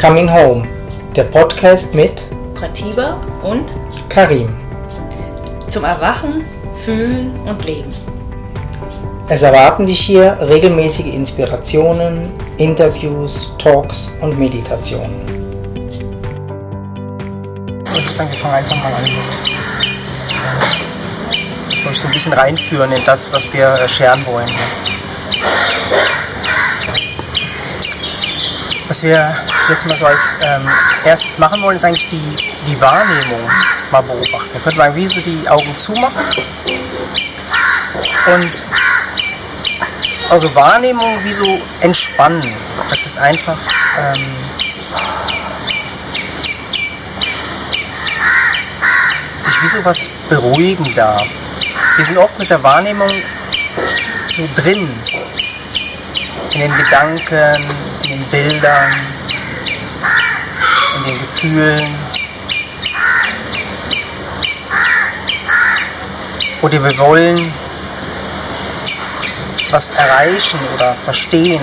Coming Home, der Podcast mit Pratiba und Karim. zum Erwachen, Fühlen und Leben. Es erwarten dich hier regelmäßige Inspirationen, Interviews, Talks und Meditationen. Das ist dann fangen einfach mal an. Dass wir uns so ein bisschen reinführen in das, was wir äh, scheren wollen. Was wir jetzt mal so als ähm, erstes machen wollen, ist eigentlich die, die Wahrnehmung mal beobachten. Wir könnten mal wie so die Augen zumachen und eure Wahrnehmung wie so entspannen. Das ist einfach ähm, sich wie so was beruhigen darf. Wir sind oft mit der Wahrnehmung so drin, in den Gedanken, in den Bildern, den Gefühlen. Oder wir wollen was erreichen oder verstehen.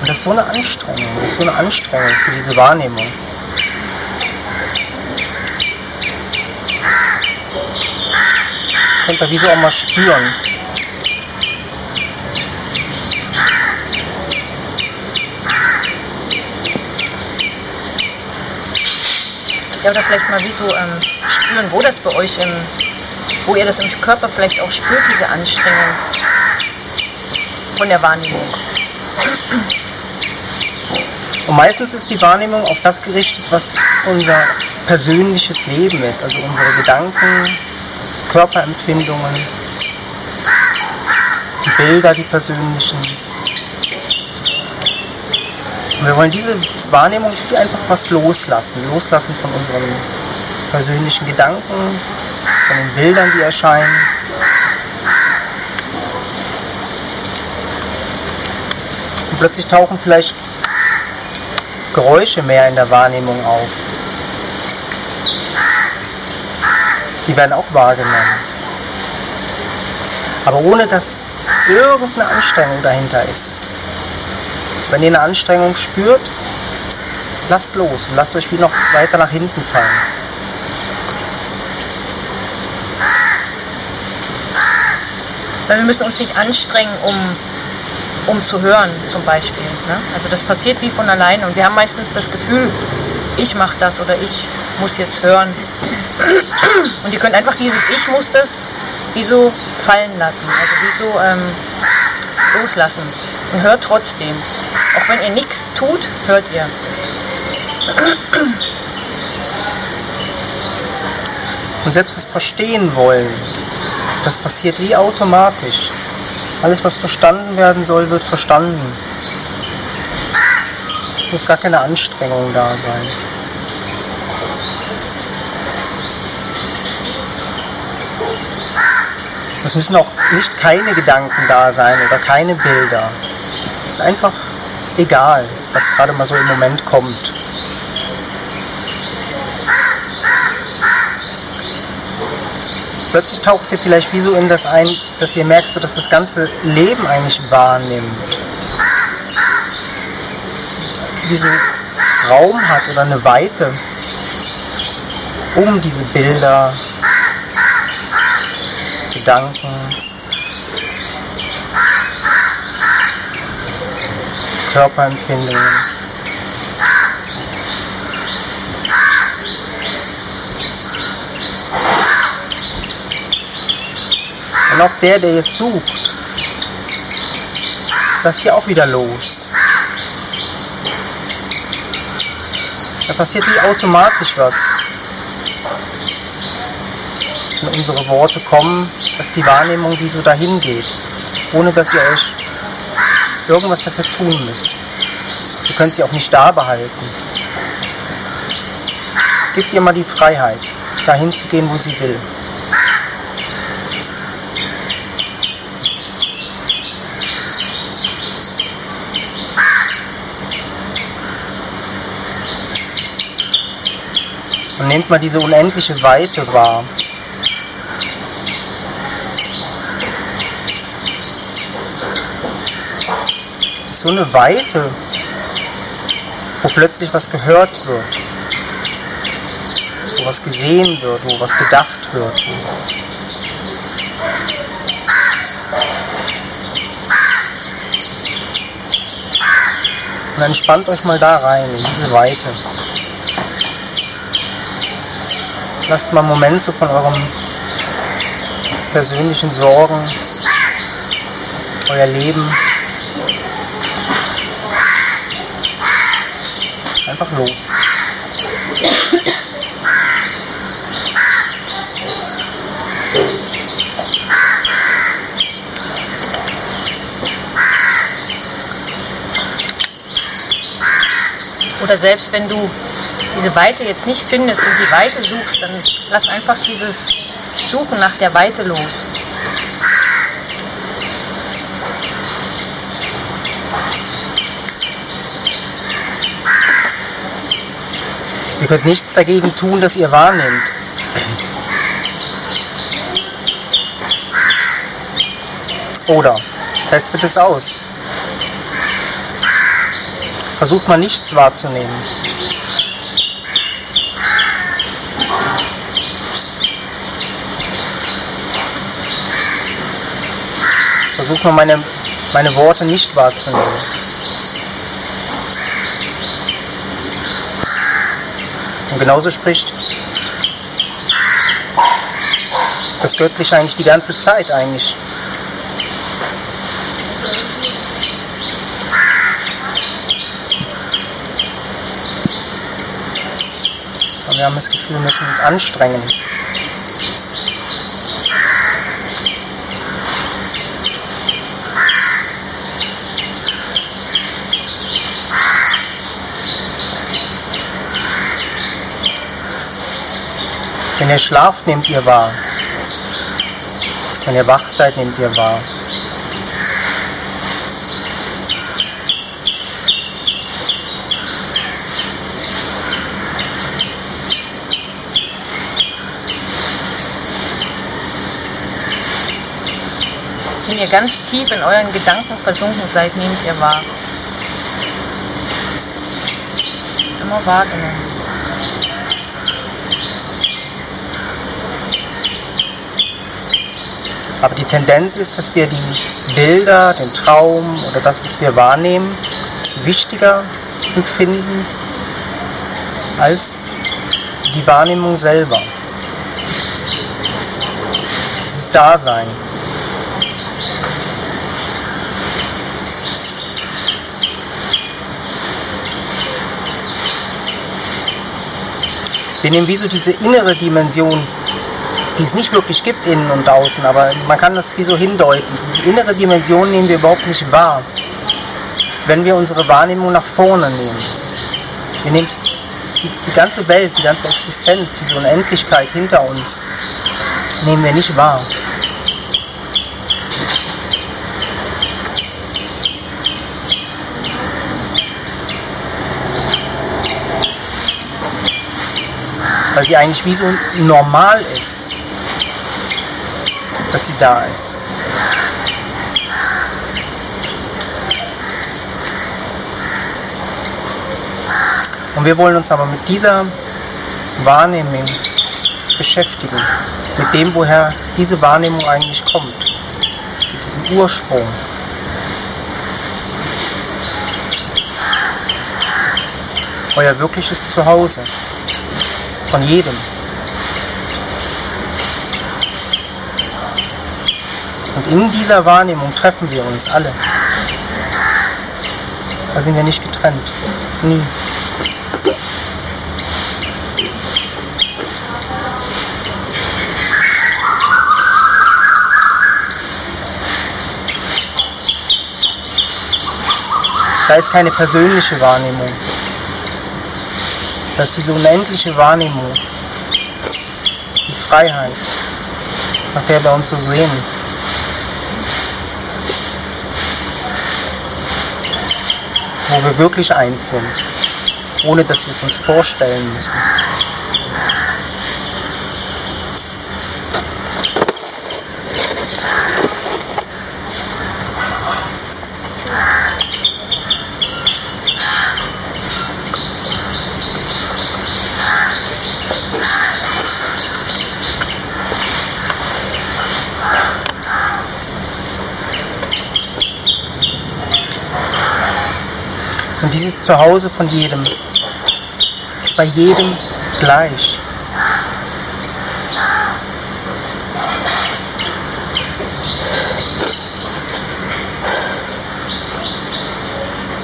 Und das ist so eine Anstrengung, das ist so eine Anstrengung für diese Wahrnehmung. Könnt ihr wie so auch mal spüren. Ja, oder vielleicht mal wie so ähm, spüren, wo das bei euch im, wo ihr das im Körper vielleicht auch spürt, diese Anstrengung von der Wahrnehmung. Und meistens ist die Wahrnehmung auf das gerichtet, was unser persönliches Leben ist, also unsere Gedanken, Körperempfindungen, die Bilder, die persönlichen. Und wir wollen diese Wahrnehmung einfach was loslassen, loslassen von unseren persönlichen Gedanken, von den Bildern, die erscheinen. Und plötzlich tauchen vielleicht Geräusche mehr in der Wahrnehmung auf. Die werden auch wahrgenommen. Aber ohne dass irgendeine Anstrengung dahinter ist. Wenn ihr eine Anstrengung spürt, lasst los und lasst euch wie noch weiter nach hinten fallen. Weil wir müssen uns nicht anstrengen, um, um zu hören, zum Beispiel. Ne? Also das passiert wie von alleine und wir haben meistens das Gefühl, ich mache das oder ich muss jetzt hören. Und ihr könnt einfach dieses Ich muss das wie so fallen lassen, also wie so ähm, loslassen. Und hört trotzdem. Auch wenn ihr nichts tut, hört ihr. Und selbst das Verstehen wollen, das passiert wie automatisch. Alles, was verstanden werden soll, wird verstanden. Es muss gar keine Anstrengung da sein. Es müssen auch nicht keine Gedanken da sein oder keine Bilder. Es ist einfach egal, was gerade mal so im Moment kommt. Plötzlich taucht ihr vielleicht wie so in das ein, dass ihr merkt, so, dass das ganze Leben eigentlich wahrnimmt. Wie so Raum hat oder eine Weite um diese Bilder, Gedanken. Körperempfindungen. Und auch der, der jetzt sucht, das geht auch wieder los. Da passiert wie automatisch was. Wenn unsere Worte kommen, dass die Wahrnehmung wie so dahin geht, ohne dass ihr euch irgendwas dafür tun müsst. Ihr könnt sie auch nicht da behalten. Gebt ihr mal die Freiheit, dahin zu gehen, wo sie will. Und nehmt mal diese unendliche Weite wahr. So eine Weite, wo plötzlich was gehört wird, wo was gesehen wird, wo was gedacht wird. Und entspannt euch mal da rein, in diese Weite. Lasst mal einen Moment so von eurem persönlichen Sorgen, euer Leben einfach los. Oder selbst wenn du diese Weite jetzt nicht findest und die Weite suchst, dann lass einfach dieses Suchen nach der Weite los. Ihr könnt nichts dagegen tun, dass ihr wahrnehmt. Oder testet es aus. Versucht mal nichts wahrzunehmen. Versucht mal meine, meine Worte nicht wahrzunehmen. Und genauso spricht das Göttliche eigentlich die ganze Zeit eigentlich. Und wir haben das Gefühl, wir müssen uns anstrengen. Wenn ihr schlaft, nehmt ihr wahr. Wenn ihr wach seid, nehmt ihr wahr. Wenn ihr ganz tief in euren Gedanken versunken seid, nehmt ihr wahr. Immer wahrgenommen. Aber die Tendenz ist, dass wir die Bilder, den Traum oder das, was wir wahrnehmen, wichtiger empfinden als die Wahrnehmung selber. Dieses Dasein. Wir nehmen wie so diese innere Dimension die es nicht wirklich gibt, innen und außen, aber man kann das wie so hindeuten. Die innere Dimension nehmen wir überhaupt nicht wahr, wenn wir unsere Wahrnehmung nach vorne nehmen. Wir nehmen die, die ganze Welt, die ganze Existenz, diese Unendlichkeit hinter uns, nehmen wir nicht wahr. weil sie eigentlich wie so normal ist dass sie da ist. Und wir wollen uns aber mit dieser Wahrnehmung beschäftigen, mit dem, woher diese Wahrnehmung eigentlich kommt, mit diesem Ursprung. Euer wirkliches Zuhause von jedem. Und in dieser Wahrnehmung treffen wir uns alle. Da sind wir nicht getrennt. Nie. Da ist keine persönliche Wahrnehmung. Da ist diese unendliche Wahrnehmung, die Freiheit, nach der wir uns so sehen. Wo wir wirklich eins sind, ohne dass wir es uns vorstellen müssen. Und dieses Zuhause von jedem ist bei jedem gleich.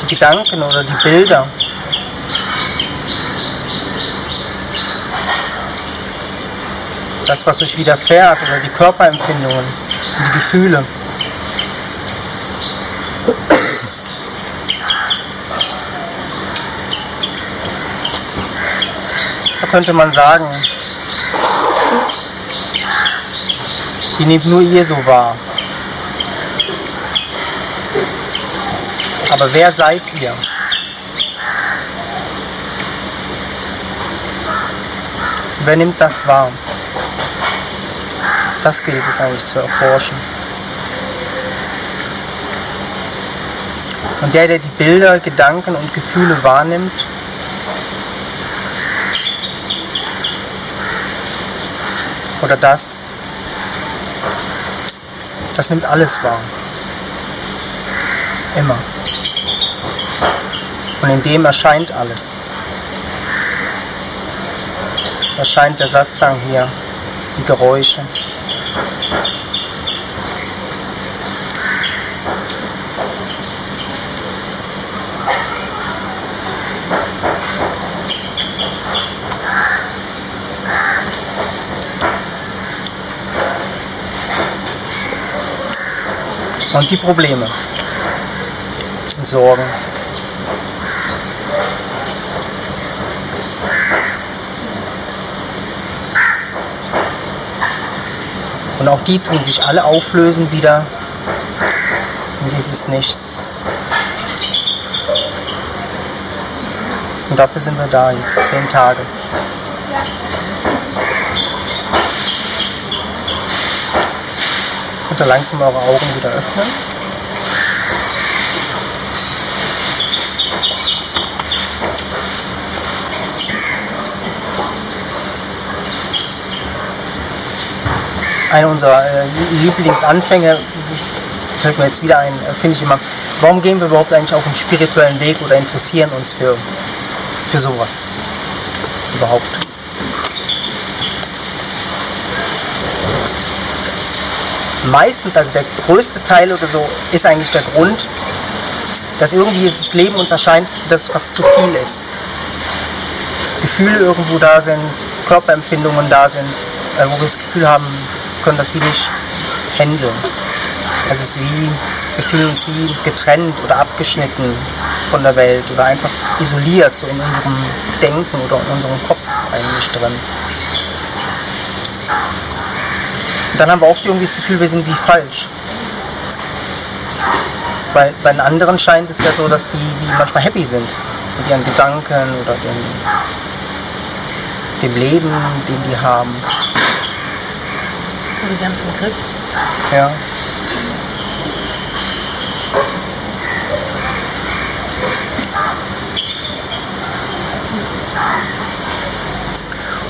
Die Gedanken oder die Bilder das, was euch widerfährt oder die Körperempfindungen, die Gefühle. Könnte man sagen, die nehmt nur ihr so wahr. Aber wer seid ihr? Wer nimmt das wahr? Das gilt es eigentlich zu erforschen. Und der, der die Bilder, Gedanken und Gefühle wahrnimmt, oder das, das nimmt alles wahr. Immer. Und in dem erscheint alles. Es erscheint der Satzang hier, die Geräusche. Und die Probleme und Sorgen. Und auch die tun sich alle auflösen wieder in dieses Nichts. Und dafür sind wir da jetzt, zehn Tage. Ihr langsam eure Augen wieder öffnen. Einer unserer äh, Lieblingsanfänge, fällt mir jetzt wieder ein, äh, finde ich immer, warum gehen wir überhaupt eigentlich auf den spirituellen Weg oder interessieren uns für, für sowas überhaupt? Meistens, also der größte Teil oder so, ist eigentlich der Grund, dass irgendwie das Leben uns erscheint, dass was zu viel ist. Gefühle irgendwo da sind, Körperempfindungen da sind, äh, wo wir das Gefühl haben, können das wie nicht handeln. Es ist wie, wir fühlen uns wie getrennt oder abgeschnitten von der Welt oder einfach isoliert, so in unserem Denken oder in unserem Kopf eigentlich drin. Dann haben wir oft irgendwie das Gefühl, wir sind wie falsch. Weil bei den anderen scheint es ja so, dass die wie manchmal happy sind mit ihren Gedanken oder dem, dem Leben, den die haben. Aber sie haben es im Griff. Ja.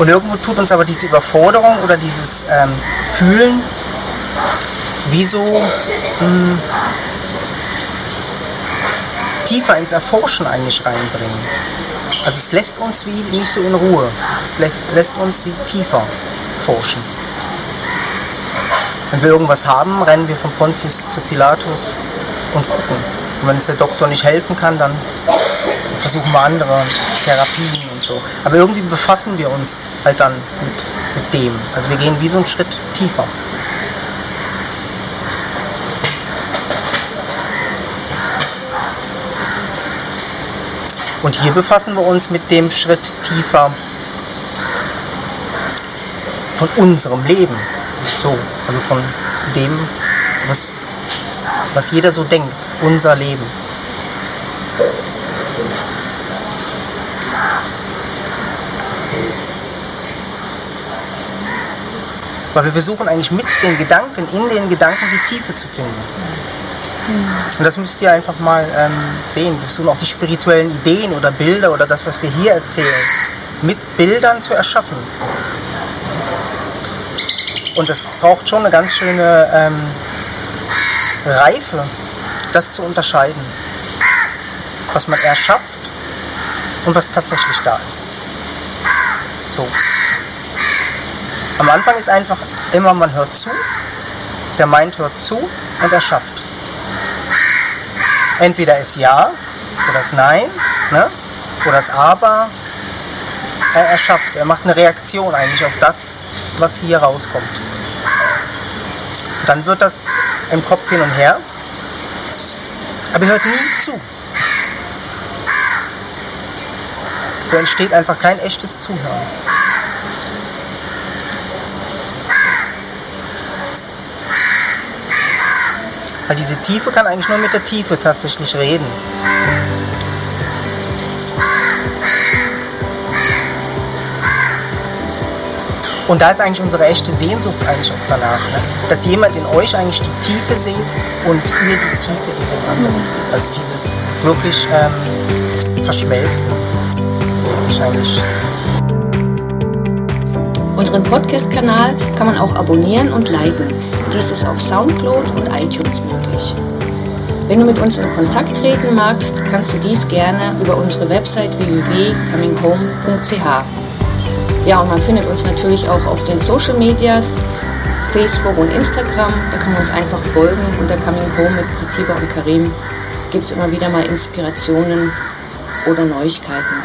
Und irgendwo tut uns aber diese Überforderung oder dieses ähm, Fühlen wie so mh, hm, tiefer ins Erforschen eigentlich reinbringen. Also es lässt uns wie nicht so in Ruhe. Es lässt, lässt uns wie tiefer forschen. Wenn wir irgendwas haben, rennen wir von Pontius zu Pilatus und gucken. Und wenn es der Doktor nicht helfen kann, dann versuchen wir andere Therapien und so. Aber irgendwie befassen wir uns halt dann mit, mit dem. Also wir gehen wie so einen Schritt tiefer. Und hier befassen wir uns mit dem Schritt tiefer von unserem Leben. So, also von dem, was, was jeder so denkt, unser Leben. Weil wir versuchen eigentlich mit den Gedanken, in den Gedanken die Tiefe zu finden. Und das müsst ihr einfach mal ähm, sehen. Wir versuchen auch die spirituellen Ideen oder Bilder oder das, was wir hier erzählen, mit Bildern zu erschaffen. Und das braucht schon eine ganz schöne ähm, Reife, das zu unterscheiden. was man erschafft und was tatsächlich da ist. So. Am Anfang ist einfach immer, man hört zu, der Mind hört zu und er schafft. Entweder ist Ja oder das Nein ne? oder das Aber. Er, er schafft, er macht eine Reaktion eigentlich auf das, was hier rauskommt. Dann wird das im Kopf hin und her, aber er hört nie zu. So entsteht einfach kein echtes Zuhören. Weil diese Tiefe kann eigentlich nur mit der Tiefe tatsächlich reden. Und da ist eigentlich unsere echte Sehnsucht eigentlich auch danach, ne? dass jemand in euch eigentlich die Tiefe sieht und ihr die Tiefe in dem anderen seht. Also dieses wirklich ähm, Verschmelzen. Wahrscheinlich. Unseren Podcast-Kanal kann man auch abonnieren und liken. Dies ist auf Soundcloud und iTunes möglich. Wenn du mit uns in Kontakt treten magst, kannst du dies gerne über unsere Website www.cominghome.ch. Ja, und man findet uns natürlich auch auf den Social Medias, Facebook und Instagram. Da kann man uns einfach folgen. Unter Coming Home mit Pratiba und Karim gibt es immer wieder mal Inspirationen oder Neuigkeiten.